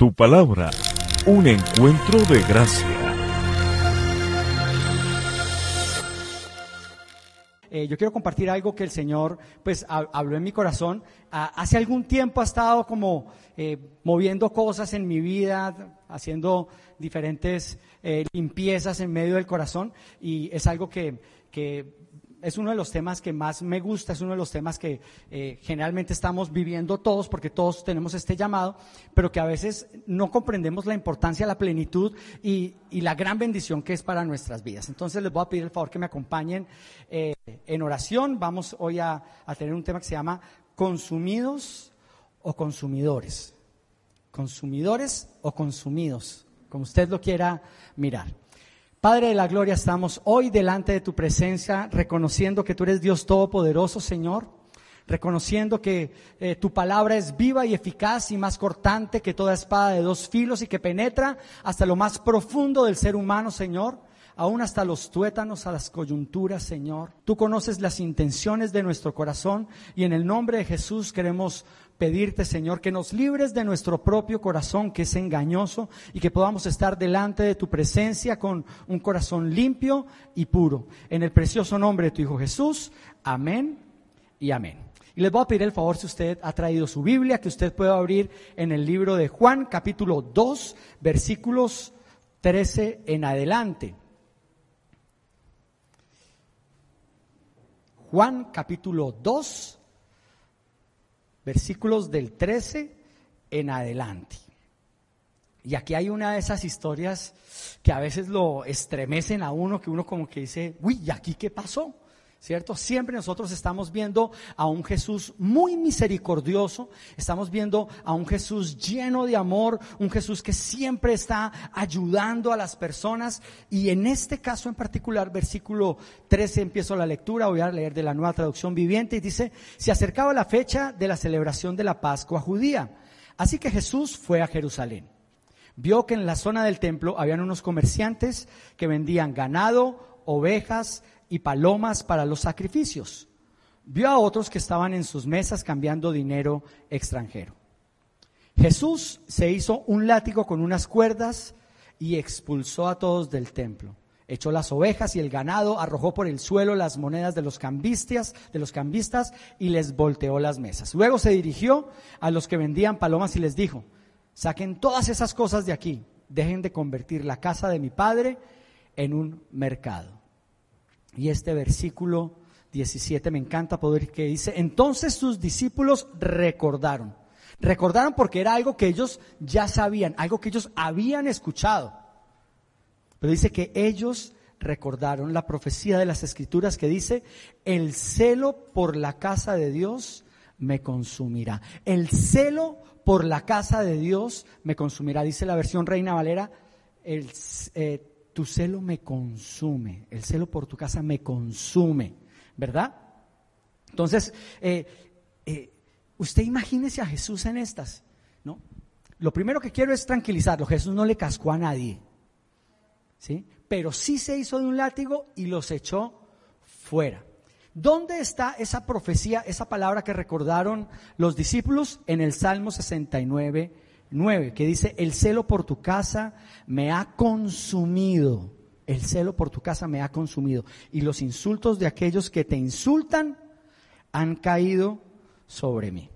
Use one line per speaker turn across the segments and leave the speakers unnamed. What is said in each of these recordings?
Tu palabra, un encuentro de gracia.
Eh, yo quiero compartir algo que el Señor pues habló en mi corazón. hace algún tiempo ha estado como eh, moviendo cosas en mi vida, haciendo diferentes eh, limpiezas en medio del corazón y es algo que, que es uno de los temas que más me gusta, es uno de los temas que eh, generalmente estamos viviendo todos, porque todos tenemos este llamado, pero que a veces no comprendemos la importancia, la plenitud y, la gran bendición que es para nuestras vidas. Entonces les voy a pedir el favor que me acompañen eh, en oración. Vamos hoy a, a tener un tema que se llama consumidos o consumidores. Consumidores o consumidos, como usted lo quiera mirar. Padre de la Gloria, estamos hoy delante de tu presencia, reconociendo que tú eres Dios Todopoderoso, Señor, reconociendo que eh, tu palabra es viva y eficaz y más cortante que toda espada de dos filos y que penetra hasta lo más profundo del ser humano, Señor aún hasta los tuétanos, a las coyunturas, Señor. Tú conoces las intenciones de nuestro corazón y en el nombre de Jesús queremos pedirte, Señor, que nos libres de nuestro propio corazón que es engañoso y que podamos estar delante de tu presencia con un corazón limpio y puro. En el precioso nombre de tu Hijo Jesús. Amén y amén. Y les voy a pedir el favor, si usted ha traído su Biblia, que usted pueda abrir en el libro de Juan, capítulo 2, versículos 13 en adelante. Juan capítulo 2, versículos del 13 en adelante. Y aquí hay una de esas historias que a veces lo estremecen a uno, que uno como que dice, uy, ¿y aquí qué pasó? ¿Cierto? Siempre nosotros estamos viendo a un Jesús muy misericordioso, estamos viendo a un Jesús lleno de amor, un Jesús que siempre está ayudando a las personas y en este caso en particular, versículo 13, empiezo la lectura, voy a leer de la nueva traducción viviente y dice, se acercaba la fecha de la celebración de la Pascua judía, así que Jesús fue a Jerusalén. Vio que en la zona del templo habían unos comerciantes que vendían ganado, ovejas, y palomas para los sacrificios. Vio a otros que estaban en sus mesas cambiando dinero extranjero. Jesús se hizo un látigo con unas cuerdas y expulsó a todos del templo. Echó las ovejas y el ganado, arrojó por el suelo las monedas de los cambistas, de los cambistas y les volteó las mesas. Luego se dirigió a los que vendían palomas y les dijo: "Saquen todas esas cosas de aquí. Dejen de convertir la casa de mi padre en un mercado." Y este versículo 17 me encanta poder que dice, entonces sus discípulos recordaron. Recordaron porque era algo que ellos ya sabían, algo que ellos habían escuchado. Pero dice que ellos recordaron la profecía de las escrituras que dice, el celo por la casa de Dios me consumirá. El celo por la casa de Dios me consumirá. Dice la versión Reina Valera, el, eh, tu celo me consume, el celo por tu casa me consume, ¿verdad? Entonces, eh, eh, usted imagínese a Jesús en estas, ¿no? Lo primero que quiero es tranquilizarlo, Jesús no le cascó a nadie, ¿sí? Pero sí se hizo de un látigo y los echó fuera. ¿Dónde está esa profecía, esa palabra que recordaron los discípulos? En el Salmo 69, 9, que dice, el celo por tu casa me ha consumido. El celo por tu casa me ha consumido. Y los insultos de aquellos que te insultan han caído sobre mí.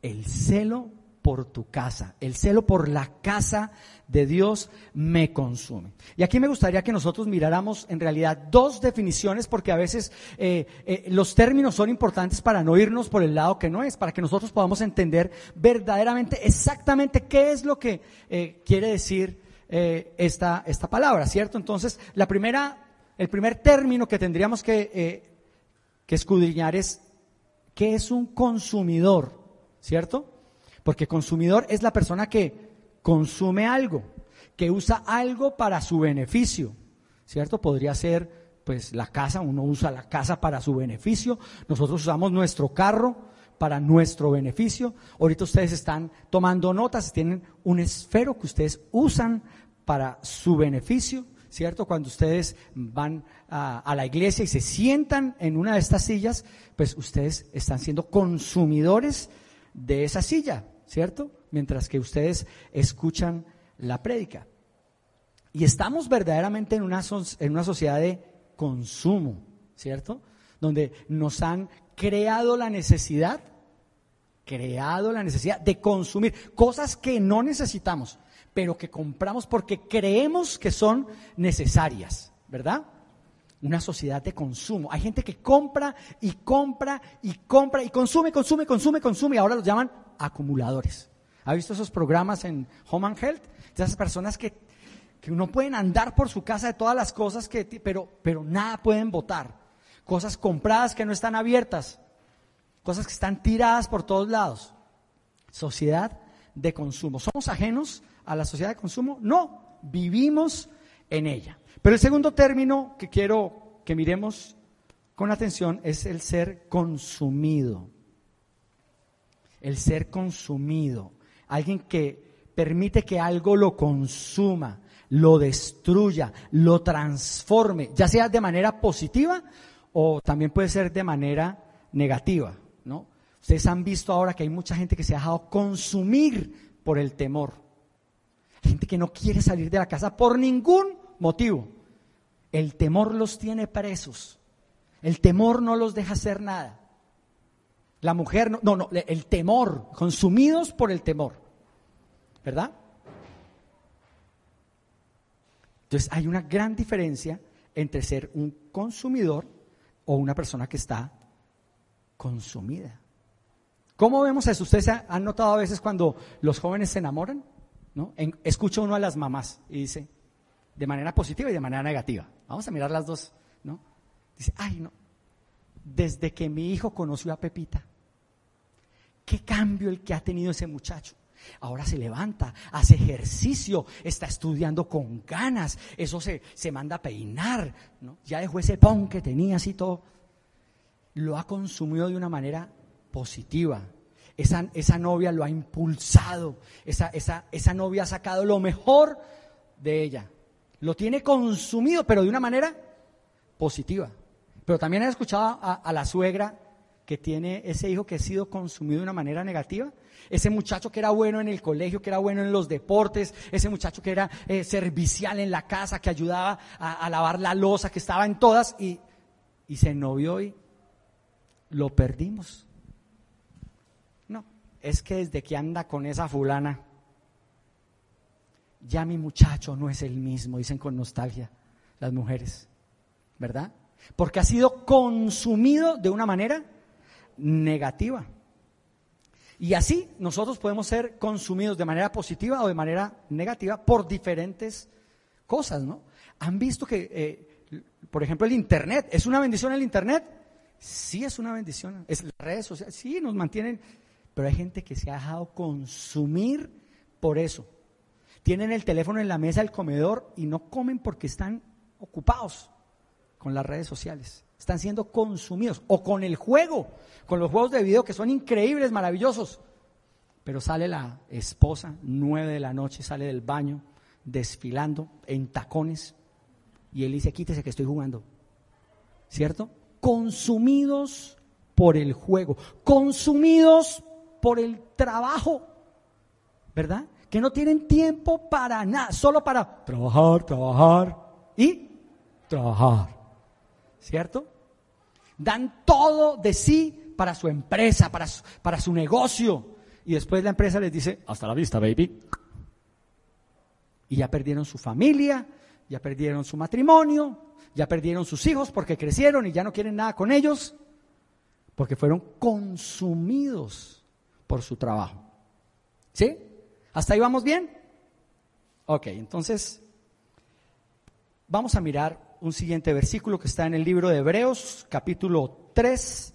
El celo por tu casa, el celo por la casa de Dios me consume. Y aquí me gustaría que nosotros miráramos en realidad dos definiciones, porque a veces eh, eh, los términos son importantes para no irnos por el lado que no es, para que nosotros podamos entender verdaderamente exactamente qué es lo que eh, quiere decir esta, esta palabra, ¿cierto? Entonces, la primera, el primer término que tendríamos que, que escudriñar es qué es un consumidor, ¿cierto? Porque consumidor es la persona que consume algo, que usa algo para su beneficio, ¿cierto? Podría ser, pues, la casa, uno usa la casa para su beneficio, nosotros usamos nuestro carro para nuestro beneficio. Ahorita ustedes están tomando notas, tienen un esfero que ustedes usan para su beneficio, ¿cierto? Cuando ustedes van a, a, la iglesia y se sientan en una de estas sillas, pues ustedes están siendo consumidores de esa silla. ¿Cierto? Mientras que ustedes escuchan la prédica. Y estamos verdaderamente en una, en una sociedad de consumo, ¿cierto? Donde nos han creado la necesidad, creado la necesidad de consumir cosas que no necesitamos, pero que compramos porque creemos que son necesarias, ¿verdad? Una sociedad de consumo. Hay gente que compra y compra y compra y consume, consume, consume, consume y ahora los llaman acumuladores. ¿Ha visto esos programas en Home and Health? De esas personas que, que no pueden andar por su casa de todas las cosas que, pero, pero nada pueden votar cosas compradas que no están abiertas, cosas que están tiradas por todos lados. Sociedad de consumo. ¿Somos ajenos a la sociedad de consumo? No, vivimos en ella. Pero el segundo término que quiero que miremos con atención es el ser consumido. El ser consumido. Alguien que permite que algo lo consuma, lo destruya, lo transforme, ya sea de manera positiva o también puede ser de manera negativa, ¿no? Ustedes han visto ahora que hay mucha gente que se ha dejado consumir por el temor. Gente que no quiere salir de la casa por ningún motivo. El temor los tiene presos. El temor no los deja hacer nada. La mujer, no, no, no el temor, consumidos por el temor. ¿Verdad? Entonces hay una gran diferencia entre ser un consumidor o una persona que está consumida. ¿Cómo vemos eso? ¿Ustedes han notado a veces cuando los jóvenes se enamoran? ¿no? escucha uno a las mamás y dice, de manera positiva y de manera negativa. Vamos a mirar las dos, ¿no? Dice, ay, no, desde que mi hijo conoció a Pepita, qué cambio el que ha tenido ese muchacho. Ahora se levanta, hace ejercicio, está estudiando con ganas, eso se, se manda a peinar, ¿no? ya dejó ese pon que tenía así todo. Lo ha consumido de una manera positiva. Esa, esa novia lo ha impulsado, esa, esa, esa novia ha sacado lo mejor de ella. Lo tiene consumido, pero de una manera positiva. Pero también he escuchado a, la suegra que tiene ese hijo que ha sido consumido de una manera negativa ese muchacho que era bueno en el colegio, que era bueno en los deportes, ese muchacho que era eh, servicial en la casa, que ayudaba a, lavar la losa, que estaba en todas y, y se novió y lo perdimos. No, es que desde que anda con esa fulana, ya mi muchacho no es el mismo, dicen con nostalgia las mujeres, ¿verdad? Porque ha sido consumido de una manera negativa. Y así nosotros podemos ser consumidos de manera positiva o de manera negativa por diferentes cosas, ¿no? Han visto que, eh, por ejemplo, el Internet, ¿es una bendición el Internet? Sí, es una bendición. Es las redes sociales, sí, nos mantienen, pero hay gente que se ha dejado consumir por eso. Tienen el teléfono en la mesa del comedor y no comen porque están ocupados con las redes sociales están siendo consumidos. O con el juego, con los juegos de video que son increíbles, maravillosos. Pero sale la esposa, nueve de la noche, sale del baño, desfilando en tacones. Y él dice, quítese que estoy jugando. ¿Cierto? Consumidos por el juego, consumidos por el trabajo. ¿Verdad? Que no tienen tiempo para nada, solo para trabajar, trabajar y trabajar. ¿cierto? Dan todo de sí para su empresa, para su, para su negocio. Y después la empresa les dice, hasta la vista, baby. Y ya perdieron su familia, ya perdieron su matrimonio, ya perdieron sus hijos porque crecieron y ya no quieren nada con ellos, porque fueron consumidos por su trabajo. ¿Sí? ¿Hasta ahí vamos bien? Ok, entonces vamos a mirar un siguiente versículo que está en el libro de Hebreos, capítulo 3,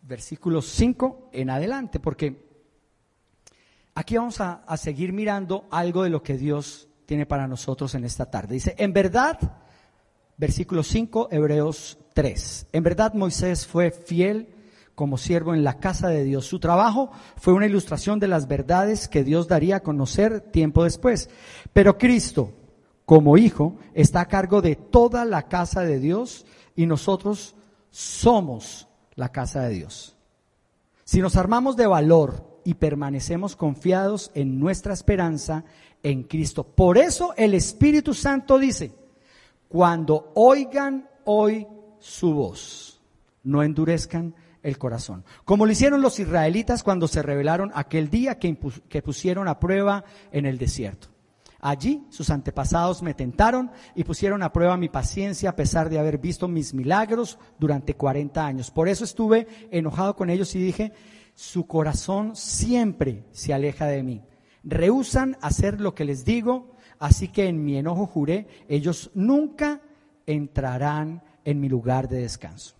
versículo 5 en adelante, porque aquí vamos a, seguir mirando algo de lo que Dios tiene para nosotros en esta tarde. Dice, en verdad, versículo 5, Hebreos 3, en verdad Moisés fue fiel como siervo en la casa de Dios. Su trabajo fue una ilustración de las verdades que Dios daría a conocer tiempo después. Pero Cristo, como hijo, está a cargo de toda la casa de Dios y nosotros somos la casa de Dios. Si nos armamos de valor y permanecemos confiados en nuestra esperanza en Cristo. Por eso el Espíritu Santo dice, cuando oigan hoy su voz, no endurezcan el corazón. Como lo hicieron los israelitas cuando se rebelaron aquel día que, que pusieron a prueba en el desierto. Allí sus antepasados me tentaron y pusieron a prueba mi paciencia a pesar de haber visto mis milagros durante 40 años. Por eso estuve enojado con ellos y dije, su corazón siempre se aleja de mí. Rehusan hacer lo que les digo, así que en mi enojo juré, ellos nunca entrarán en mi lugar de descanso.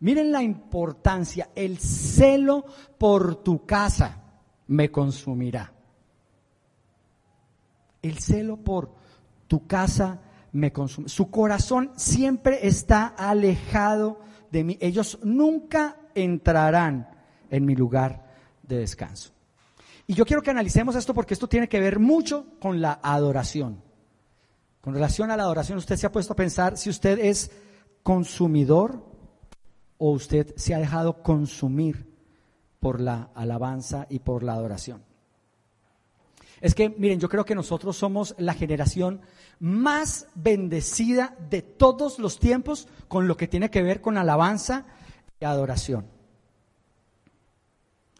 Miren la importancia, el celo por tu casa me consumirá. El celo por tu casa me consume. Su corazón siempre está alejado de mí. Ellos nunca entrarán en mi lugar de descanso. Y yo quiero que analicemos esto porque esto tiene que ver mucho con la adoración. Con relación a la adoración, usted se ha puesto a pensar si usted es consumidor o usted se ha dejado consumir por la alabanza y por la adoración. Es que, miren, yo creo que nosotros somos la generación más bendecida de todos los tiempos con lo que tiene que ver con alabanza y adoración.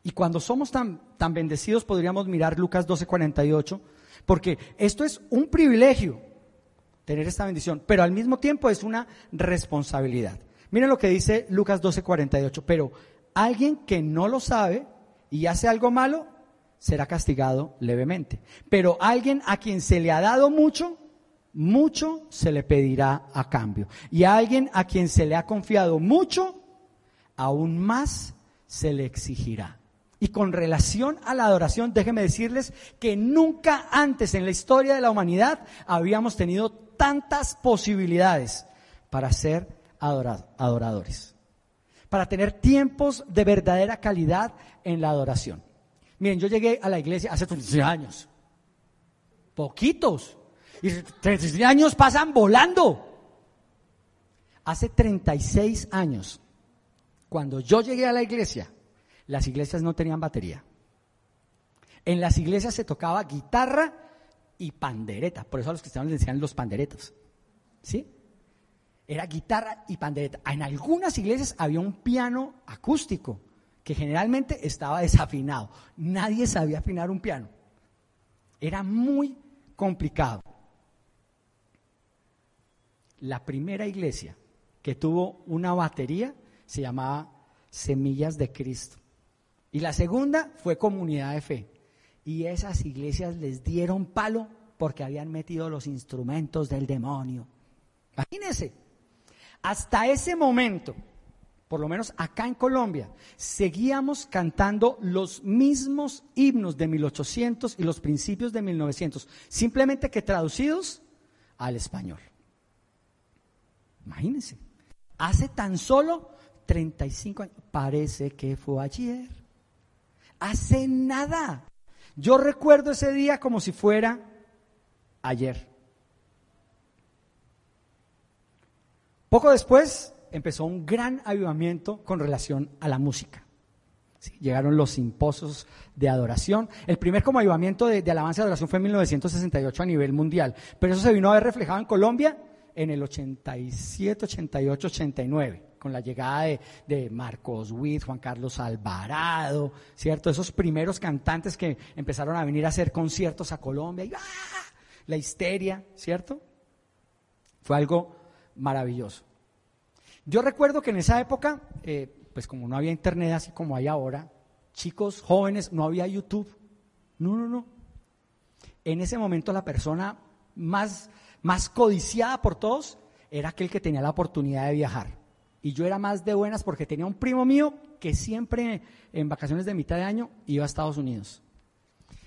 Y cuando somos tan, tan bendecidos podríamos mirar Lucas 12:48, porque esto es un privilegio, tener esta bendición, pero al mismo tiempo es una responsabilidad. Miren lo que dice Lucas 12:48, pero alguien que no lo sabe y hace algo malo, será castigado levemente. Pero alguien a quien se le ha dado mucho, mucho se le pedirá a cambio. Y a alguien a quien se le ha confiado mucho, aún más se le exigirá. Y con relación a la adoración, déjenme decirles que nunca antes en la historia de la humanidad habíamos tenido tantas posibilidades para ser adoradores, para tener tiempos de verdadera calidad en la adoración. Miren, yo llegué a la iglesia hace 36 años. Poquitos. Y 36 años pasan volando. Hace 36 años, cuando yo llegué a la iglesia, las iglesias no tenían batería. En las iglesias se tocaba guitarra y pandereta. Por eso a los cristianos les decían los panderetos. ¿Sí? Era guitarra y pandereta. En algunas iglesias había un piano acústico que generalmente estaba desafinado. Nadie sabía afinar un piano. Era muy complicado. La primera iglesia que tuvo una batería se llamaba Semillas de Cristo. Y la segunda fue Comunidad de Fe. Y esas iglesias les dieron palo porque habían metido los instrumentos del demonio. Imagínense, hasta ese momento por lo menos acá en Colombia, seguíamos cantando los mismos himnos de 1800 y los principios de 1900, simplemente que traducidos al español. Imagínense, hace tan solo 35 años, parece que fue ayer, hace nada. Yo recuerdo ese día como si fuera ayer. Poco después empezó un gran avivamiento con relación a la música. llegaron los simposios de adoración. El primer como avivamiento de, alabanza y adoración fue en 1968 a nivel mundial, pero eso se vino a ver reflejado en Colombia en el 87, 88, 89 con la llegada de, Marcos Witt, Juan Carlos Alvarado, ¿cierto? Esos primeros cantantes que empezaron a venir a hacer conciertos a Colombia y ¡ah! la histeria, ¿cierto? Fue algo maravilloso. Yo recuerdo que en esa época, eh, pues como no había internet así como hay ahora, chicos jóvenes, no había YouTube. No, no, no. En ese momento la persona más, más codiciada por todos era aquel que tenía la oportunidad de viajar. Y yo era más de buenas porque tenía un primo mío que siempre en vacaciones de mitad de año iba a Estados Unidos.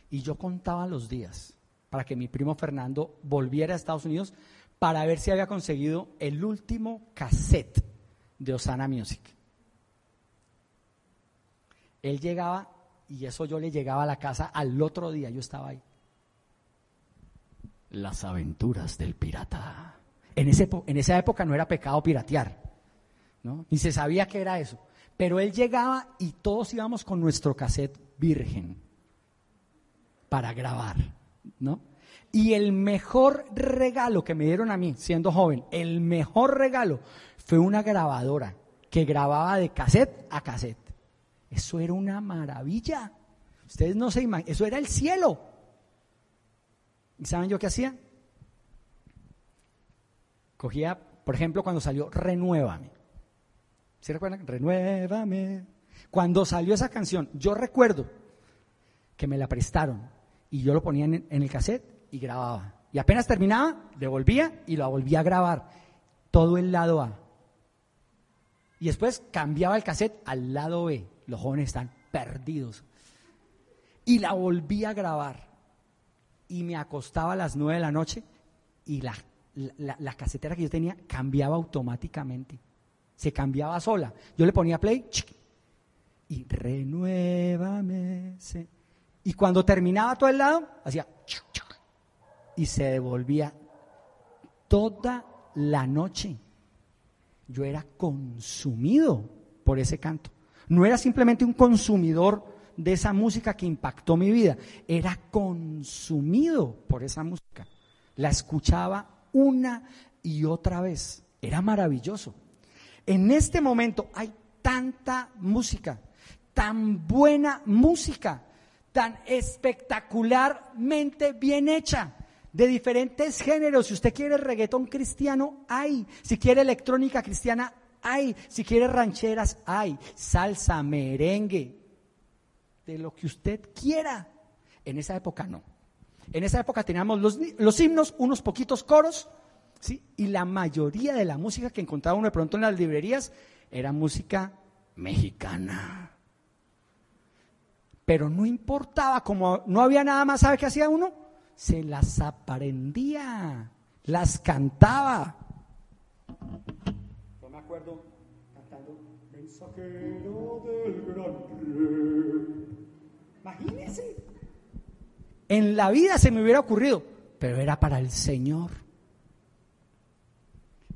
Y yo contaba los días para que mi primo Fernando volviera a Estados Unidos para ver si había conseguido el último cassette de Osana Music. Él llegaba y eso yo le llegaba a la casa al otro día, yo estaba ahí. Las aventuras del pirata. En, ese, en esa época no era pecado piratear, ¿no? ni se sabía qué era eso. Pero él llegaba y todos íbamos con nuestro cassette virgen para grabar, ¿no? Y el mejor regalo que me dieron a mí, siendo joven, el mejor regalo fue una grabadora que grababa de cassette a cassette. Eso era una maravilla. Ustedes no se imaginan, eso era el cielo. ¿Y saben yo qué hacía? Cogía, por ejemplo, cuando salió Renuévame. ¿Se recuerdan? Renuévame. Cuando salió esa canción, yo recuerdo que me la prestaron y yo lo ponía en, el cassette y grababa. Y apenas terminaba, devolvía y la volvía a grabar. Todo el lado A. Y después cambiaba el cassette al lado B. Los jóvenes están perdidos. Y la volví a grabar. Y me acostaba a las nueve de la noche y la, la, casetera que yo tenía cambiaba automáticamente. Se cambiaba sola. Yo le ponía play y renuévame. Y cuando terminaba todo el lado, hacía y se devolvía toda la noche. Yo era consumido por ese canto. No era simplemente un consumidor de esa música que impactó mi vida, era consumido por esa música. La escuchaba una y otra vez. Era maravilloso. En este momento hay tanta música, tan buena música, tan espectacularmente bien hecha, de diferentes géneros. Si usted quiere reggaetón cristiano, hay. Si quiere electrónica cristiana, hay. Si quiere rancheras, hay. Salsa, merengue, de lo que usted quiera. En esa época no. En esa época teníamos los, los himnos, unos poquitos coros, ¿sí? y la mayoría de la música que encontraba uno de pronto en las librerías era música mexicana. Pero no importaba, como no había nada más, ¿sabe qué hacía uno? Se las aprendía, las cantaba. Yo me acuerdo cantando Mensajero del gran Imagínense. En la vida se me hubiera ocurrido, pero era para el Señor.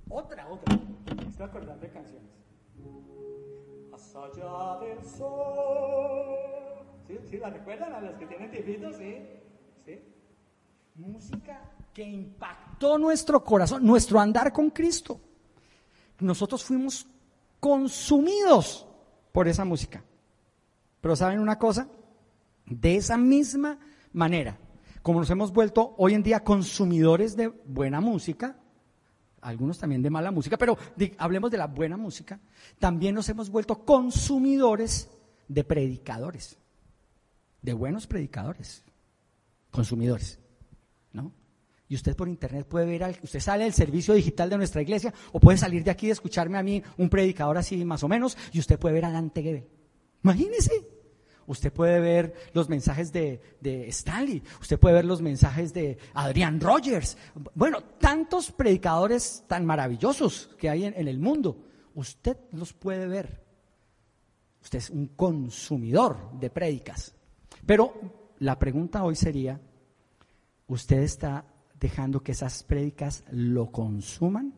Otra, otra. Estoy acordando de canciones. Más allá del sol ¿Sí? ¿Sí? ¿La recuerdan a los que tienen tiempitos? ¿Sí? ¿Sí? Música que impactó nuestro corazón, nuestro andar con Cristo. Nosotros fuimos consumidos por esa música. Pero ¿saben una cosa? De esa misma manera, como nos hemos vuelto hoy en día consumidores de buena música, algunos también de mala música, pero hablemos de la buena música, también nos hemos vuelto consumidores de predicadores de buenos predicadores, consumidores. Y usted por internet puede ver, usted sale del servicio digital de nuestra iglesia o puede salir de aquí y escucharme a mí, un predicador así más o menos, y usted puede ver a Dante Gebe. Imagínese. Usted puede ver los mensajes de, Stanley, usted puede ver los mensajes de Adrian Rogers. Bueno, tantos predicadores tan maravillosos que hay en el mundo. Usted los puede ver. Usted es un consumidor de prédicas. Pero la pregunta hoy sería, ¿usted está dejando que esas prédicas lo consuman?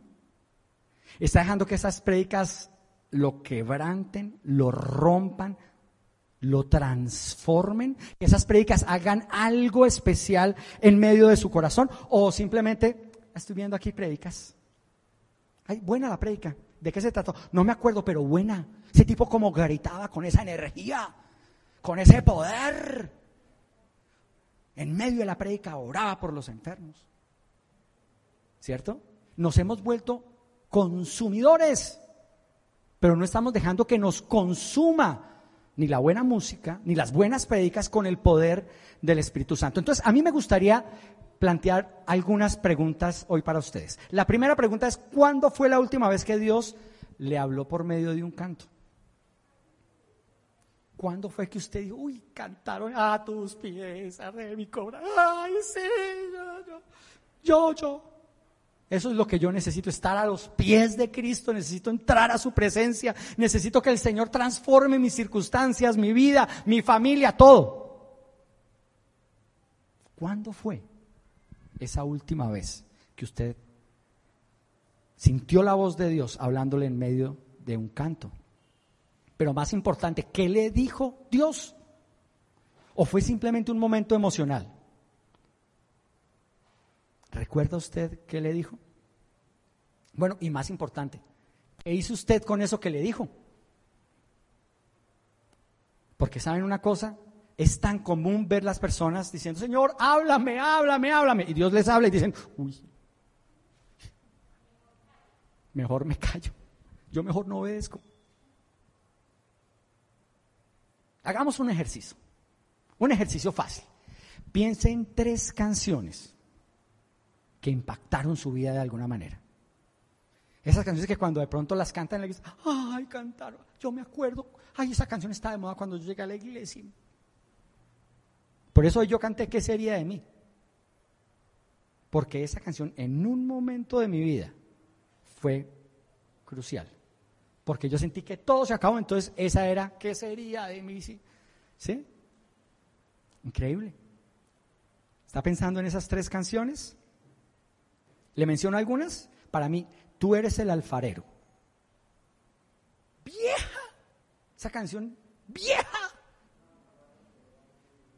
¿Está dejando que esas prédicas lo quebranten, lo rompan, lo transformen? ¿Que esas prédicas hagan algo especial en medio de su corazón? ¿O simplemente, estoy viendo aquí prédicas? Ay, buena la prédica. ¿De qué se trató? No me acuerdo, pero buena. Ese tipo como gritaba con esa energía con ese poder. En medio de la prédica oraba por los enfermos. ¿Cierto? Nos hemos vuelto consumidores, pero no estamos dejando que nos consuma ni la buena música, ni las buenas prédicas con el poder del Espíritu Santo. Entonces, a mí me gustaría plantear algunas preguntas hoy para ustedes. La primera pregunta es, ¿cuándo fue la última vez que Dios le habló por medio de un canto? ¿Cuándo fue que usted dijo, uy, cantaron a tus pies, a mi cobra? Ay, sí, yo, yo, yo. Eso es lo que yo necesito, estar a los pies de Cristo, necesito entrar a su presencia, necesito que el Señor transforme mis circunstancias, mi vida, mi familia, todo. ¿Cuándo fue esa última vez que usted sintió la voz de Dios hablándole en medio de un canto? Pero más importante, ¿qué le dijo Dios? ¿O fue simplemente un momento emocional? ¿Recuerda usted qué le dijo? Bueno, y más importante, ¿qué hizo usted con eso que le dijo? Porque saben una cosa, es tan común ver las personas diciendo, Señor, háblame, háblame, háblame. Y Dios les habla y dicen, uy, mejor me callo, yo mejor no obedezco. Hagamos un ejercicio, un ejercicio fácil. Piense en tres canciones que impactaron su vida de alguna manera. Esas canciones que cuando de pronto las cantan en la iglesia, ay, cantaron, yo me acuerdo, ay, esa canción está de moda cuando yo llegué a la iglesia. Por eso yo canté ¿Qué sería de mí? Porque esa canción en un momento de mi vida fue crucial. Porque yo sentí que todo se acabó, entonces esa era ¿Qué sería de mí? ¿Sí? Increíble. ¿Está pensando en esas tres canciones? ¿Le menciono algunas? Para mí, tú eres el alfarero. Vieja. Esa canción, vieja.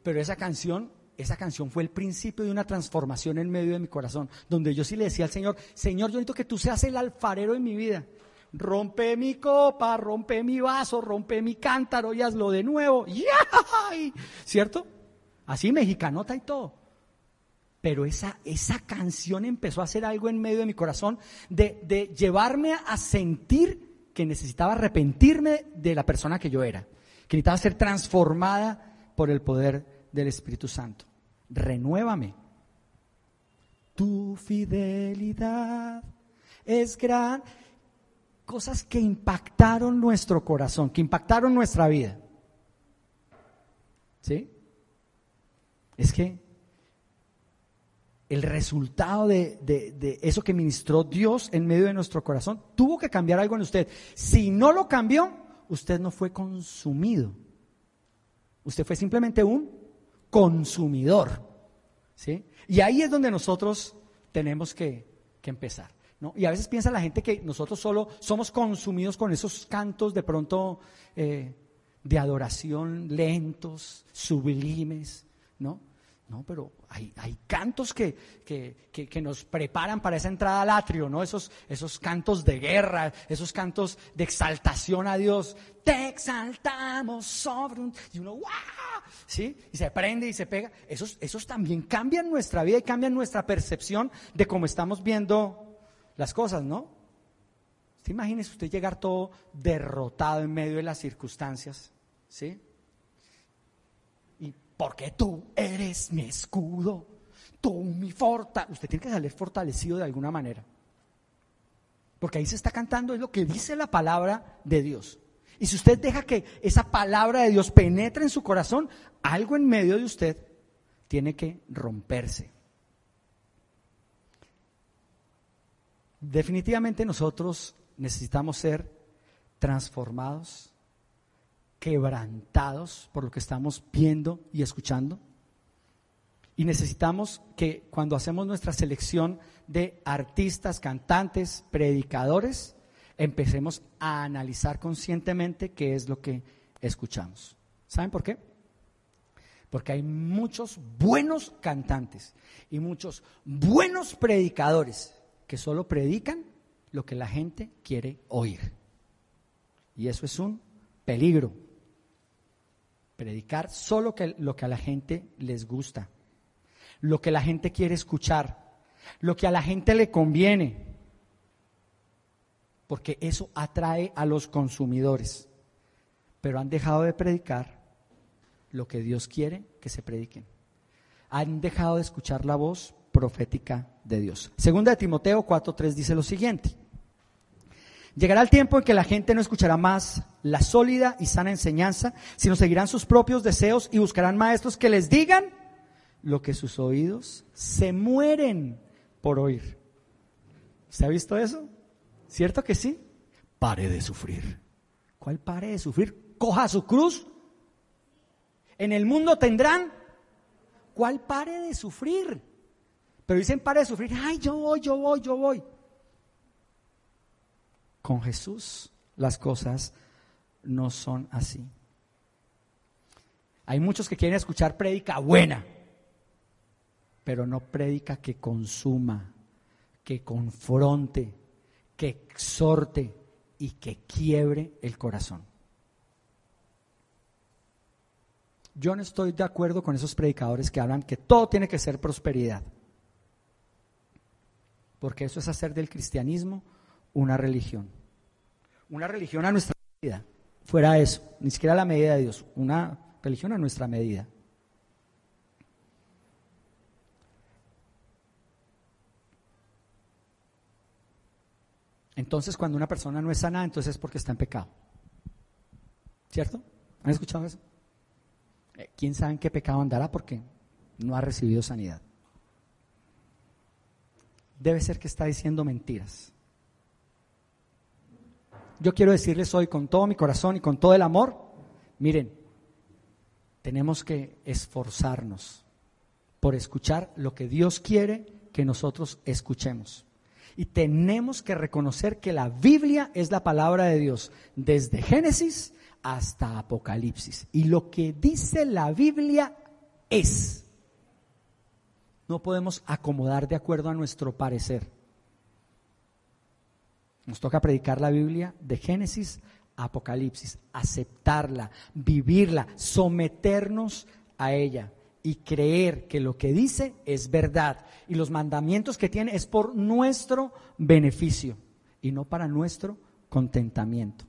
Pero esa canción, esa canción fue el principio de una transformación en medio de mi corazón, donde yo sí le decía al Señor, Señor, yo necesito que tú seas el alfarero en mi vida. Rompe mi copa, rompe mi vaso, rompe mi cántaro y hazlo de nuevo. ¿Cierto? Así mexicanota y todo. Pero esa, esa canción empezó a hacer algo en medio de mi corazón de, de llevarme a sentir que necesitaba arrepentirme de la persona que yo era, que necesitaba ser transformada por el poder del Espíritu Santo. Renuévame. Tu fidelidad es gran. Cosas que impactaron nuestro corazón, que impactaron nuestra vida. ¿Sí? Es que el resultado de, eso que ministró Dios en medio de nuestro corazón tuvo que cambiar algo en usted. Si no lo cambió, usted no fue consumido. Usted fue simplemente un consumidor. ¿sí? Y ahí es donde nosotros tenemos que, empezar. ¿no? Y a veces piensa la gente que nosotros solo somos consumidos con esos cantos de pronto eh, de adoración lentos, sublimes, ¿no? No, pero hay, cantos que, nos preparan para esa entrada al atrio, ¿no? Esos, esos cantos de guerra, esos cantos de exaltación a Dios. Te exaltamos sobre un... Y uno, ¡guau! ¿Sí? Y se prende y se pega. Esos, esos también cambian nuestra vida y cambian nuestra percepción de cómo estamos viendo las cosas, ¿no? ¿Te imagínese usted llegar todo derrotado en medio de las circunstancias? ¿Sí? Porque tú eres mi escudo, tú mi fortaleza. Usted tiene que salir fortalecido de alguna manera. Porque ahí se está cantando, es lo que dice la palabra de Dios. Y si usted deja que esa palabra de Dios penetre en su corazón, algo en medio de usted tiene que romperse. Definitivamente nosotros necesitamos ser transformados quebrantados por lo que estamos viendo y escuchando. Y necesitamos que cuando hacemos nuestra selección de artistas, cantantes, predicadores, empecemos a analizar conscientemente qué es lo que escuchamos. ¿Saben por qué? Porque hay muchos buenos cantantes y muchos buenos predicadores que solo predican lo que la gente quiere oír. Y eso es un peligro. Predicar solo que, lo que a la gente les gusta, lo que la gente quiere escuchar, lo que a la gente le conviene, porque eso atrae a los consumidores. Pero han dejado de predicar lo que Dios quiere que se prediquen. Han dejado de escuchar la voz profética de Dios. Segunda de Timoteo 4:3 dice lo siguiente: Llegará el tiempo en que la gente no escuchará más la sólida y sana enseñanza, sino seguirán sus propios deseos y buscarán maestros que les digan lo que sus oídos se mueren por oír. ¿Se ha visto eso? ¿Cierto que sí? Pare de sufrir. ¿Cuál pare de sufrir? Coja su cruz. En el mundo tendrán. ¿Cuál pare de sufrir? Pero dicen pare de sufrir. Ay, yo voy, yo voy, yo voy. Con Jesús las cosas no son así. Hay muchos que quieren escuchar prédica buena, pero no prédica que consuma, que confronte, que exhorte y que quiebre el corazón. Yo no estoy de acuerdo con esos predicadores que hablan que todo tiene que ser prosperidad, porque eso es hacer del cristianismo una religión, una religión a nuestra medida, fuera eso, ni siquiera la medida de Dios, una religión a nuestra medida. Entonces, cuando una persona no es sana, entonces es porque está en pecado. ¿Cierto? ¿Han escuchado eso? Eh, ¿Quién sabe en qué pecado andará porque no ha recibido sanidad? Debe ser que está diciendo mentiras. Yo quiero decirles hoy con todo mi corazón y con todo el amor, miren, tenemos que esforzarnos por escuchar lo que Dios quiere que nosotros escuchemos. Y tenemos que reconocer que la Biblia es la palabra de Dios, desde Génesis hasta Apocalipsis. Y lo que dice la Biblia es. No podemos acomodar de acuerdo a nuestro parecer. Nos toca predicar la Biblia de Génesis a Apocalipsis, aceptarla, vivirla, someternos a ella y creer que lo que dice es verdad y los mandamientos que tiene es por nuestro beneficio y no para nuestro contentamiento.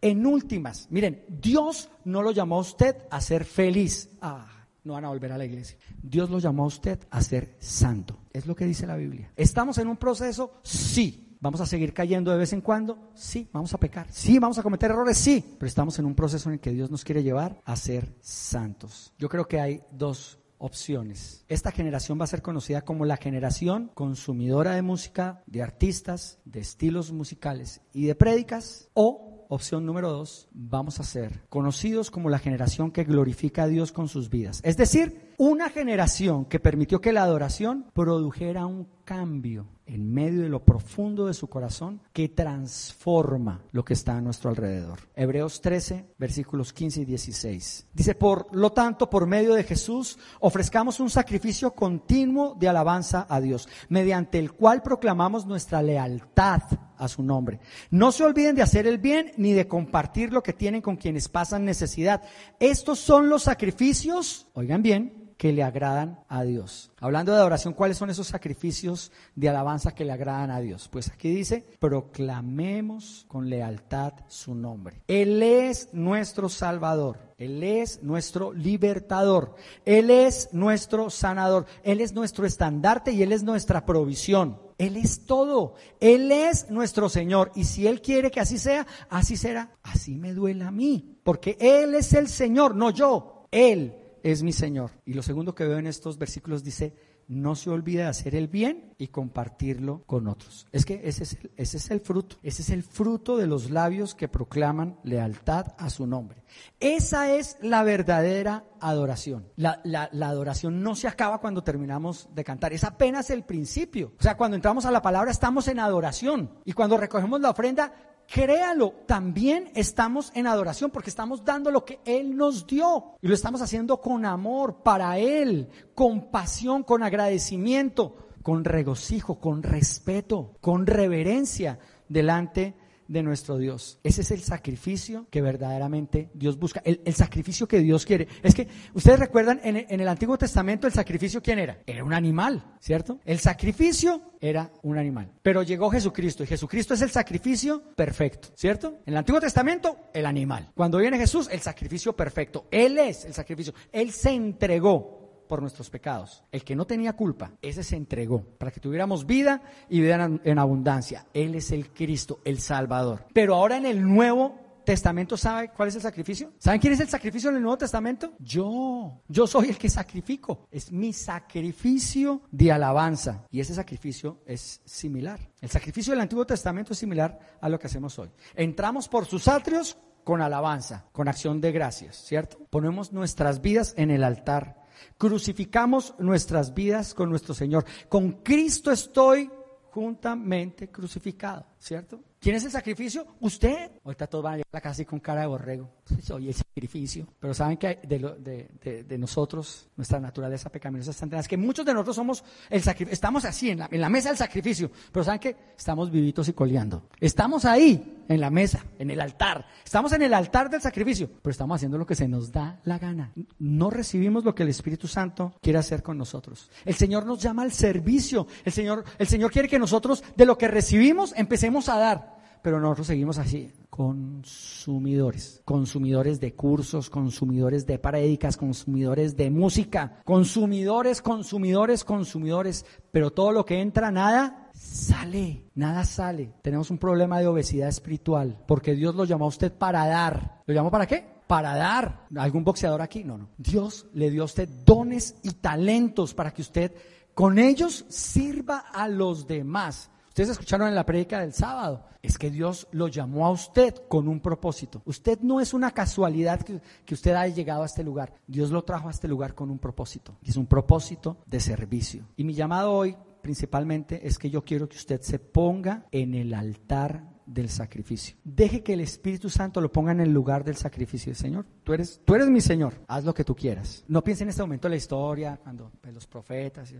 En últimas, miren, Dios no lo llamó a usted a ser feliz. Ah, no van a volver a la iglesia. Dios lo llamó a usted a ser santo. Es lo que dice la Biblia. ¿Estamos en un proceso? Sí. ¿Vamos a seguir cayendo de vez en cuando? Sí. ¿Vamos a pecar? Sí. ¿Vamos a cometer errores? Sí. Pero estamos en un proceso en el que Dios nos quiere llevar a ser santos. Yo creo que hay dos opciones. Esta generación va a ser conocida como la generación consumidora de música, de artistas, de estilos musicales y de prédicas o Opción número dos, vamos a ser conocidos como la generación que glorifica a Dios con sus vidas. Es decir, una generación que permitió que la adoración produjera un cambio en medio de lo profundo de su corazón que transforma lo que está a nuestro alrededor. Hebreos 13, versículos 15 y 16. Dice, por lo tanto, por medio de Jesús, ofrezcamos un sacrificio continuo de alabanza a Dios, mediante el cual proclamamos nuestra lealtad a su nombre. No se olviden de hacer el bien ni de compartir lo que tienen con quienes pasan necesidad. Estos son los sacrificios, oigan bien, que le agradan a Dios. Hablando de adoración, ¿cuáles son esos sacrificios de alabanza que le agradan a Dios? Pues aquí dice, proclamemos con lealtad su nombre. Él es nuestro Salvador, Él es nuestro libertador, Él es nuestro sanador, Él es nuestro estandarte y Él es nuestra provisión. Él es todo. Él es nuestro Señor. Y si Él quiere que así sea, así será. Así me duele a mí. Porque Él es el Señor, no yo. Él es mi Señor. Y lo segundo que veo en estos versículos dice, no se olvide de hacer el bien y compartirlo con otros. Es que ese es, el, ese es el fruto, ese es el fruto de los labios que proclaman lealtad a su nombre. Esa es la verdadera adoración. La, la, la, adoración no se acaba cuando terminamos de cantar, es apenas el principio. O sea, cuando entramos a la palabra estamos en adoración y cuando recogemos la ofrenda créalo, también estamos en adoración porque estamos dando lo que Él nos dio y lo estamos haciendo con amor para Él, con pasión, con agradecimiento, con regocijo, con respeto, con reverencia delante de nuestro Dios. Ese es el sacrificio que verdaderamente Dios busca, el, sacrificio que Dios quiere. Es que ustedes recuerdan en, en, el Antiguo Testamento el sacrificio quién era? Era un animal, ¿cierto? El sacrificio era un animal. Pero llegó Jesucristo y Jesucristo es el sacrificio perfecto, ¿cierto? En el Antiguo Testamento el animal. Cuando viene Jesús el sacrificio perfecto. Él es el sacrificio. Él se entregó por nuestros pecados. El que no tenía culpa, ese se entregó para que tuviéramos vida y vida en abundancia. Él es el Cristo, el Salvador. Pero ahora en el Nuevo Testamento, ¿sabe cuál es el sacrificio? ¿Saben quién es el sacrificio en el Nuevo Testamento? Yo. Yo soy el que sacrifico. Es mi sacrificio de alabanza. Y ese sacrificio es similar. El sacrificio del Antiguo Testamento es similar a lo que hacemos hoy. Entramos por sus atrios con alabanza, con acción de gracias, ¿cierto? Ponemos nuestras vidas en el altar Crucificamos nuestras vidas con nuestro Señor. Con Cristo estoy juntamente crucificado. ¿cierto? ¿Quién es el sacrificio? Usted. Ahorita todos van a llegar a la casa y con cara de borrego. Soy el sacrificio. Pero saben que de, de, nosotros, nuestra naturaleza pecaminosa está en que muchos de nosotros somos. Estamos así, en la, en la mesa del sacrificio. Pero saben que estamos vivitos y coleando. Estamos ahí, en la mesa, en el altar. Estamos en el altar del sacrificio. Pero estamos haciendo lo que se nos da la gana. No recibimos lo que el Espíritu Santo quiere hacer con nosotros. El Señor nos llama al servicio. El Señor, el Señor quiere que nosotros, de lo que recibimos, empecemos a dar pero nosotros seguimos así, consumidores, consumidores de cursos, consumidores de prédicas, consumidores de música, consumidores, consumidores, consumidores, pero todo lo que entra, nada sale, nada sale. Tenemos un problema de obesidad espiritual, porque Dios lo llamó a usted para dar. ¿Lo llamó para qué? Para dar. ¿Algún boxeador aquí? No, no. Dios le dio a usted dones y talentos para que usted con ellos sirva a los demás. Ustedes escucharon en la prédica del sábado, es que Dios lo llamó a usted con un propósito. Usted no es una casualidad que, que, usted haya llegado a este lugar. Dios lo trajo a este lugar con un propósito. Y es un propósito de servicio. Y mi llamado hoy principalmente es que yo quiero que usted se ponga en el altar del sacrificio. Deje que el Espíritu Santo lo ponga en el lugar del sacrificio. Señor, tú eres, tú eres mi Señor, haz lo que tú quieras. No piense en este momento la historia, cuando pues, los profetas y,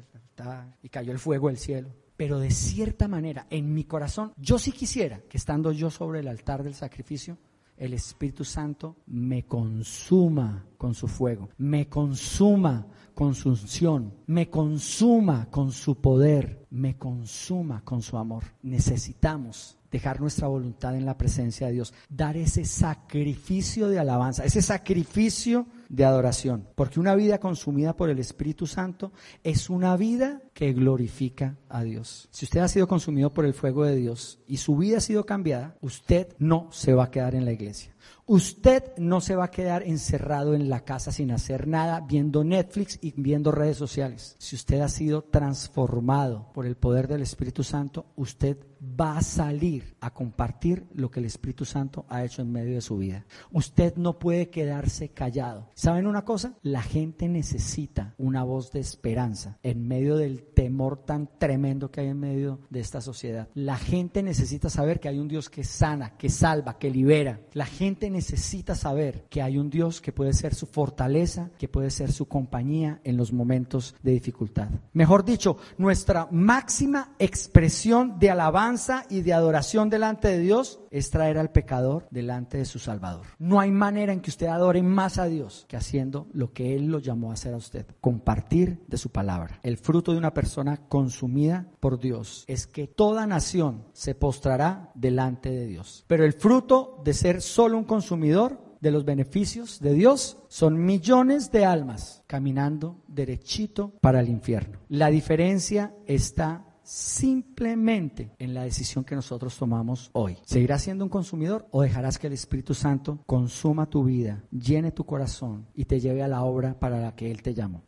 y cayó el fuego del cielo pero de cierta manera, en mi corazón, yo sí quisiera que estando yo sobre el altar del sacrificio, el Espíritu Santo me consuma con su fuego, me consuma con su unción, me consuma con su poder, me consuma con su amor. Necesitamos dejar nuestra voluntad en la presencia de Dios, dar ese sacrificio de alabanza, ese sacrificio de adoración, porque una vida consumida por el Espíritu Santo es una vida que glorifica a Dios. Si usted ha sido consumido por el fuego de Dios y su vida ha sido cambiada, usted no se va a quedar en la iglesia. Usted no se va a quedar encerrado en la casa sin hacer nada, viendo Netflix y viendo redes sociales. Si usted ha sido transformado por el poder del Espíritu Santo, usted va a salir a compartir lo que el Espíritu Santo ha hecho en medio de su vida. Usted no puede quedarse callado. ¿Saben una cosa? La gente necesita una voz de esperanza en medio del temor tan tremendo que hay en medio de esta sociedad. La gente necesita saber que hay un Dios que sana, que salva, que libera. La gente necesita saber que hay un Dios que puede ser su fortaleza, que puede ser su compañía en los momentos de dificultad. Mejor dicho, nuestra máxima expresión de alabanza y de adoración delante de Dios es traer al pecador delante de su Salvador. No hay manera en que usted adore más a Dios que haciendo lo que Él lo llamó a hacer a usted, compartir de su palabra. El fruto de una persona consumida por Dios es que toda nación se postrará delante de Dios. Pero el fruto de ser solo un consumidor de los beneficios de Dios son millones de almas caminando derechito para el infierno. La diferencia está simplemente en la decisión que nosotros tomamos hoy. ¿Seguirás siendo un consumidor o dejarás que el Espíritu Santo consuma tu vida, llene tu corazón y te lleve a la obra para la que Él te llamó?